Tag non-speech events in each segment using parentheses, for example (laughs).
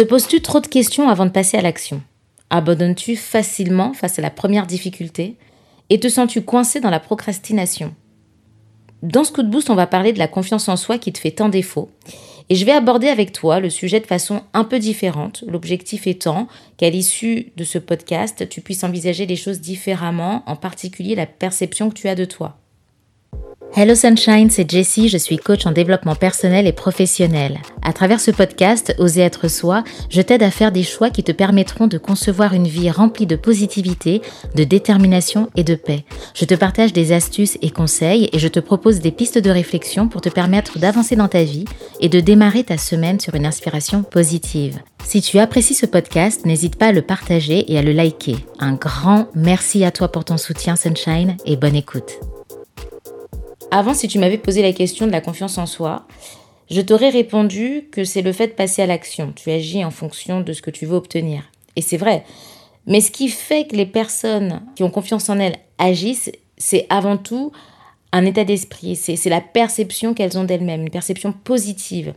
Te poses-tu trop de questions avant de passer à l'action? Abandonnes-tu facilement face à la première difficulté? Et te sens-tu coincé dans la procrastination? Dans ce coup de boost, on va parler de la confiance en soi qui te fait tant défaut. Et je vais aborder avec toi le sujet de façon un peu différente, l'objectif étant qu'à l'issue de ce podcast, tu puisses envisager les choses différemment, en particulier la perception que tu as de toi. Hello Sunshine, c'est Jessie, je suis coach en développement personnel et professionnel. À travers ce podcast, Oser être soi, je t'aide à faire des choix qui te permettront de concevoir une vie remplie de positivité, de détermination et de paix. Je te partage des astuces et conseils et je te propose des pistes de réflexion pour te permettre d'avancer dans ta vie et de démarrer ta semaine sur une inspiration positive. Si tu apprécies ce podcast, n'hésite pas à le partager et à le liker. Un grand merci à toi pour ton soutien Sunshine et bonne écoute. Avant, si tu m'avais posé la question de la confiance en soi, je t'aurais répondu que c'est le fait de passer à l'action. Tu agis en fonction de ce que tu veux obtenir. Et c'est vrai. Mais ce qui fait que les personnes qui ont confiance en elles agissent, c'est avant tout un état d'esprit. C'est la perception qu'elles ont d'elles-mêmes, une perception positive.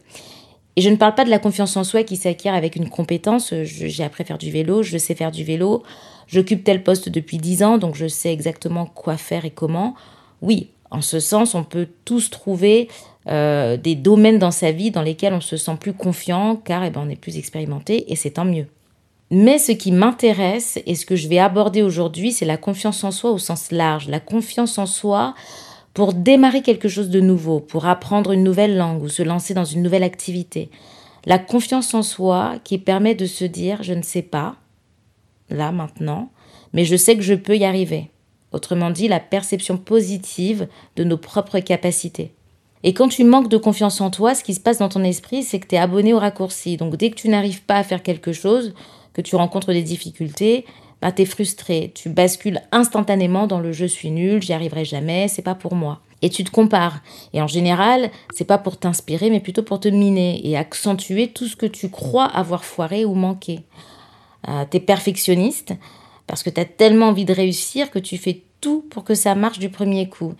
Et je ne parle pas de la confiance en soi qui s'acquiert avec une compétence. J'ai appris à faire du vélo, je sais faire du vélo, j'occupe tel poste depuis 10 ans, donc je sais exactement quoi faire et comment. Oui, en ce sens, on peut tous trouver euh, des domaines dans sa vie dans lesquels on se sent plus confiant car eh ben, on est plus expérimenté et c'est tant mieux. Mais ce qui m'intéresse et ce que je vais aborder aujourd'hui, c'est la confiance en soi au sens large. La confiance en soi pour démarrer quelque chose de nouveau, pour apprendre une nouvelle langue ou se lancer dans une nouvelle activité. La confiance en soi qui permet de se dire je ne sais pas, là maintenant, mais je sais que je peux y arriver. Autrement dit, la perception positive de nos propres capacités. Et quand tu manques de confiance en toi, ce qui se passe dans ton esprit, c'est que tu es abonné au raccourci. Donc dès que tu n'arrives pas à faire quelque chose, que tu rencontres des difficultés, bah, tu es frustré. Tu bascules instantanément dans le je suis nul, j'y arriverai jamais, c'est pas pour moi. Et tu te compares. Et en général, c'est pas pour t'inspirer, mais plutôt pour te miner et accentuer tout ce que tu crois avoir foiré ou manqué. Euh, tu es perfectionniste, parce que tu as tellement envie de réussir que tu fais tout pour que ça marche du premier coup.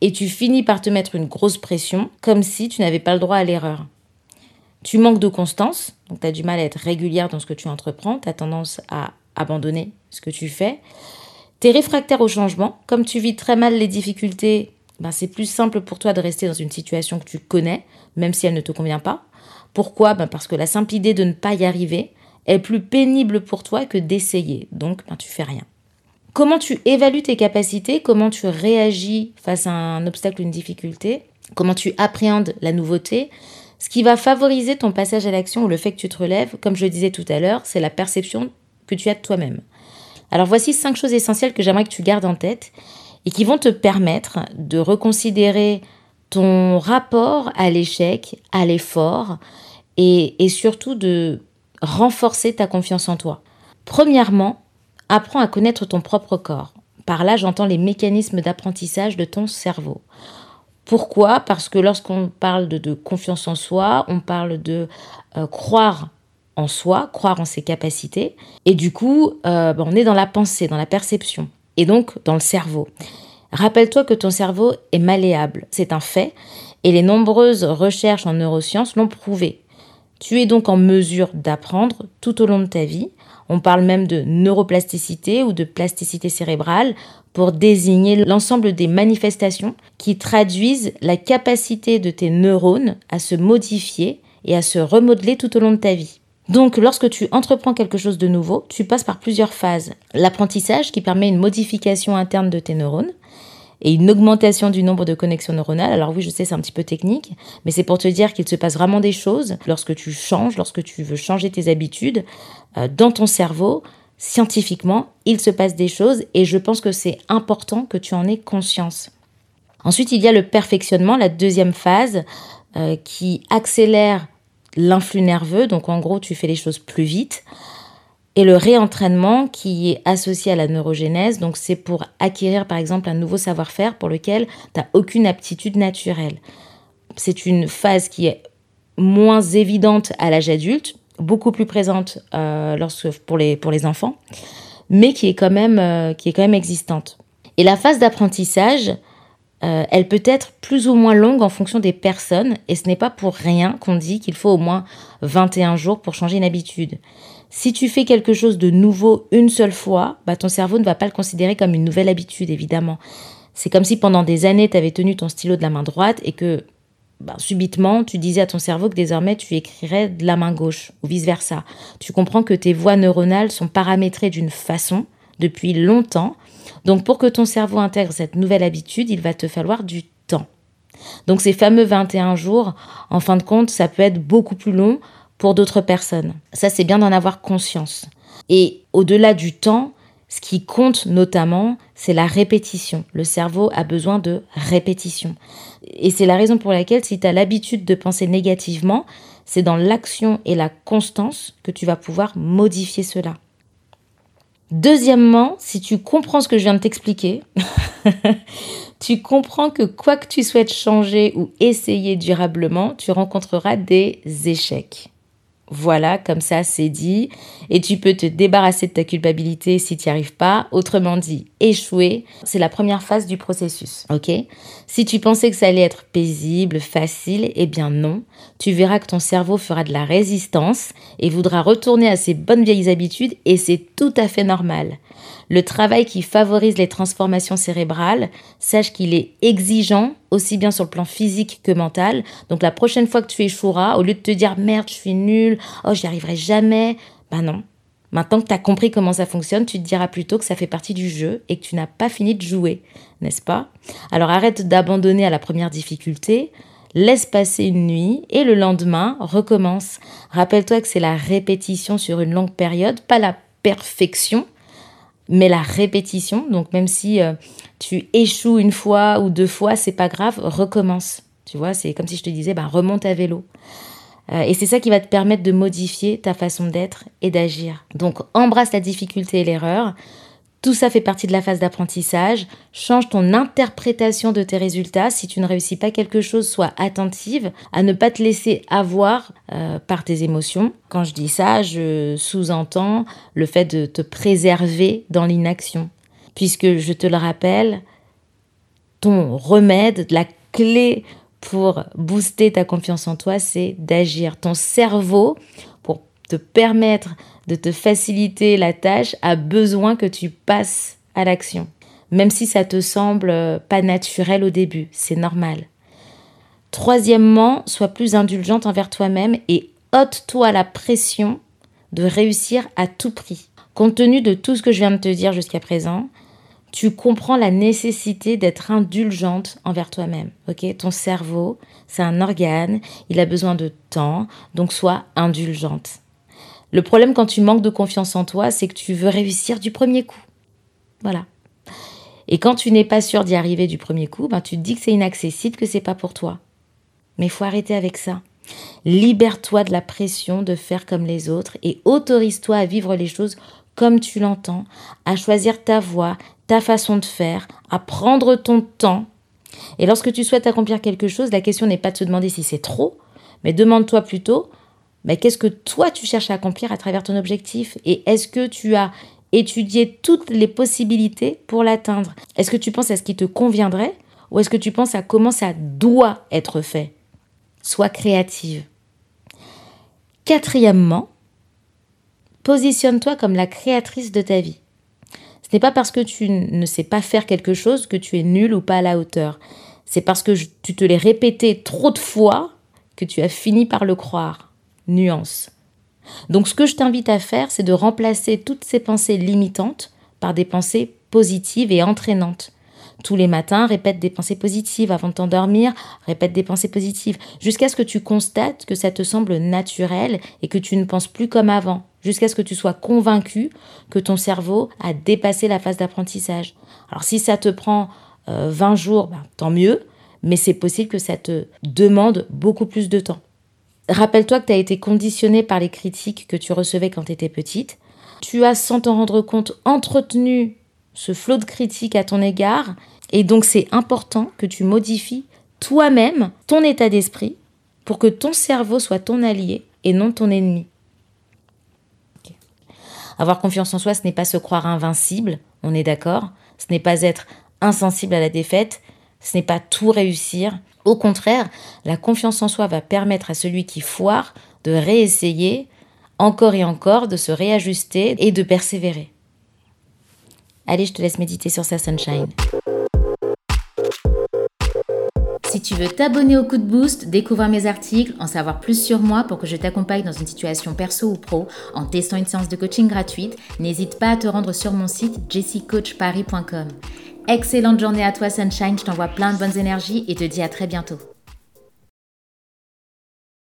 Et tu finis par te mettre une grosse pression, comme si tu n'avais pas le droit à l'erreur. Tu manques de constance, donc tu as du mal à être régulière dans ce que tu entreprends, tu as tendance à abandonner ce que tu fais. Tu es réfractaire au changement, comme tu vis très mal les difficultés, ben c'est plus simple pour toi de rester dans une situation que tu connais, même si elle ne te convient pas. Pourquoi? Ben Parce que la simple idée de ne pas y arriver, est plus pénible pour toi que d'essayer. Donc, ben, tu fais rien. Comment tu évalues tes capacités? Comment tu réagis face à un obstacle une difficulté? Comment tu appréhendes la nouveauté? Ce qui va favoriser ton passage à l'action ou le fait que tu te relèves, comme je le disais tout à l'heure, c'est la perception que tu as de toi-même. Alors voici cinq choses essentielles que j'aimerais que tu gardes en tête et qui vont te permettre de reconsidérer ton rapport à l'échec, à l'effort et, et surtout de renforcer ta confiance en toi. Premièrement, apprends à connaître ton propre corps. Par là, j'entends les mécanismes d'apprentissage de ton cerveau. Pourquoi? Parce que lorsqu'on parle de, confiance en soi, on parle de euh, croire en soi, croire en ses capacités. Et du coup, euh, ben, on est dans la pensée, dans la perception, et donc dans le cerveau. Rappelle-toi que ton cerveau est malléable, c'est un fait, et les nombreuses recherches en neurosciences l'ont prouvé. Tu es donc en mesure d'apprendre tout au long de ta vie. On parle même de neuroplasticité ou de plasticité cérébrale pour désigner l'ensemble des manifestations qui traduisent la capacité de tes neurones à se modifier et à se remodeler tout au long de ta vie. Donc lorsque tu entreprends quelque chose de nouveau, tu passes par plusieurs phases. L'apprentissage qui permet une modification interne de tes neurones, et une augmentation du nombre de connexions neuronales. Alors oui, je sais, c'est un petit peu technique, mais c'est pour te dire qu'il se passe vraiment des choses lorsque tu changes, lorsque tu veux changer tes habitudes euh, dans ton cerveau. Scientifiquement, il se passe des choses et je pense que c'est important que tu en aies conscience. Ensuite, il y a le perfectionnement, la deuxième phase, euh, qui accélère l'influx nerveux. Donc en gros, tu fais les choses plus vite et le réentraînement qui est associé à la neurogénèse. Donc c'est pour acquérir par exemple un nouveau savoir-faire pour lequel tu n'as aucune aptitude naturelle. C'est une phase qui est moins évidente à l'âge adulte, beaucoup plus présente euh, lorsque, pour, les, pour les enfants, mais qui est, quand même, euh, qui est quand même existante. Et la phase d'apprentissage, euh, elle peut être plus ou moins longue en fonction des personnes et ce n'est pas pour rien qu'on dit qu'il faut au moins 21 jours pour changer une habitude. Si tu fais quelque chose de nouveau une seule fois, bah ton cerveau ne va pas le considérer comme une nouvelle habitude, évidemment. C'est comme si pendant des années, tu avais tenu ton stylo de la main droite et que bah, subitement, tu disais à ton cerveau que désormais tu écrirais de la main gauche ou vice-versa. Tu comprends que tes voies neuronales sont paramétrées d'une façon depuis longtemps. Donc pour que ton cerveau intègre cette nouvelle habitude, il va te falloir du temps. Donc ces fameux 21 jours, en fin de compte, ça peut être beaucoup plus long pour d'autres personnes. Ça, c'est bien d'en avoir conscience. Et au-delà du temps, ce qui compte notamment, c'est la répétition. Le cerveau a besoin de répétition. Et c'est la raison pour laquelle si tu as l'habitude de penser négativement, c'est dans l'action et la constance que tu vas pouvoir modifier cela. Deuxièmement, si tu comprends ce que je viens de t'expliquer, (laughs) tu comprends que quoi que tu souhaites changer ou essayer durablement, tu rencontreras des échecs. Voilà, comme ça c'est dit. Et tu peux te débarrasser de ta culpabilité si tu n'y arrives pas. Autrement dit, échouer, c'est la première phase du processus. Ok? Si tu pensais que ça allait être paisible, facile, eh bien non. Tu verras que ton cerveau fera de la résistance et voudra retourner à ses bonnes vieilles habitudes et c'est tout à fait normal. Le travail qui favorise les transformations cérébrales, sache qu'il est exigeant aussi bien sur le plan physique que mental. Donc la prochaine fois que tu échoueras, au lieu de te dire merde, je suis nul, oh, j'y arriverai jamais, ben non. Maintenant que tu as compris comment ça fonctionne, tu te diras plutôt que ça fait partie du jeu et que tu n'as pas fini de jouer, n'est-ce pas? Alors arrête d'abandonner à la première difficulté, laisse passer une nuit et le lendemain, recommence. Rappelle-toi que c'est la répétition sur une longue période, pas la perfection, mais la répétition, donc même si euh, tu échoues une fois ou deux fois, c'est pas grave, recommence. Tu vois, c'est comme si je te disais, bah, remonte à vélo. Euh, et c'est ça qui va te permettre de modifier ta façon d'être et d'agir. Donc embrasse la difficulté et l'erreur, tout ça fait partie de la phase d'apprentissage. Change ton interprétation de tes résultats. Si tu ne réussis pas quelque chose, sois attentive à ne pas te laisser avoir euh, par tes émotions. Quand je dis ça, je sous-entends le fait de te préserver dans l'inaction. Puisque je te le rappelle, ton remède, la clé pour booster ta confiance en toi, c'est d'agir. Ton cerveau, pour te permettre de te faciliter la tâche, a besoin que tu passes à l'action. Même si ça te semble euh, pas naturel au début, c'est normal. Troisièmement, sois plus indulgente envers toi-même et ôte-toi la pression de réussir à tout prix. Compte tenu de tout ce que je viens de te dire jusqu'à présent, tu comprends la nécessité d'être indulgente envers toi-même. Ok, ton cerveau, c'est un organe, il a besoin de temps, donc sois indulgente. Le problème quand tu manques de confiance en toi, c'est que tu veux réussir du premier coup. Voilà. Et quand tu n'es pas sûr d'y arriver du premier coup, ben tu te dis que c'est inaccessible, que c'est pas pour toi. Mais il faut arrêter avec ça. Libère-toi de la pression de faire comme les autres et autorise-toi à vivre les choses comme tu l'entends, à choisir ta voie, ta façon de faire, à prendre ton temps. Et lorsque tu souhaites accomplir quelque chose, la question n'est pas de se demander si c'est trop, mais demande-toi plutôt mais qu'est-ce que toi tu cherches à accomplir à travers ton objectif? Et est-ce que tu as étudié toutes les possibilités pour l'atteindre? Est-ce que tu penses à ce qui te conviendrait ou est-ce que tu penses à comment ça doit être fait? Sois créative. Quatrièmement, positionne-toi comme la créatrice de ta vie. Ce n'est pas parce que tu ne sais pas faire quelque chose que tu es nul ou pas à la hauteur. C'est parce que tu te l'es répété trop de fois que tu as fini par le croire nuance. Donc ce que je t'invite à faire, c'est de remplacer toutes ces pensées limitantes par des pensées positives et entraînantes. Tous les matins, répète des pensées positives. Avant de t'endormir, répète des pensées positives. Jusqu'à ce que tu constates que ça te semble naturel et que tu ne penses plus comme avant. Jusqu'à ce que tu sois convaincu que ton cerveau a dépassé la phase d'apprentissage. Alors si ça te prend 20 euh, jours, ben, tant mieux. Mais c'est possible que ça te demande beaucoup plus de temps. Rappelle-toi que tu as été conditionné par les critiques que tu recevais quand tu étais petite. Tu as, sans t'en rendre compte, entretenu ce flot de critiques à ton égard. Et donc c'est important que tu modifies toi-même ton état d'esprit pour que ton cerveau soit ton allié et non ton ennemi. Avoir confiance en soi, ce n'est pas se croire invincible, on est d'accord. Ce n'est pas être insensible à la défaite, Ce n'est pas tout réussir. Au contraire, la confiance en soi va permettre à celui qui foire de réessayer encore et encore, de se réajuster et de persévérer. Allez, je te laisse méditer sur sa sunshine. Si tu veux t'abonner au coup de boost, découvrir mes articles, en savoir plus sur moi pour que je t'accompagne dans une situation perso ou pro en testant une séance de coaching gratuite, n'hésite pas à te rendre sur mon site jessicoachparis.com. Excellente journée à toi Sunshine, je t'envoie plein de bonnes énergies et te dis à très bientôt.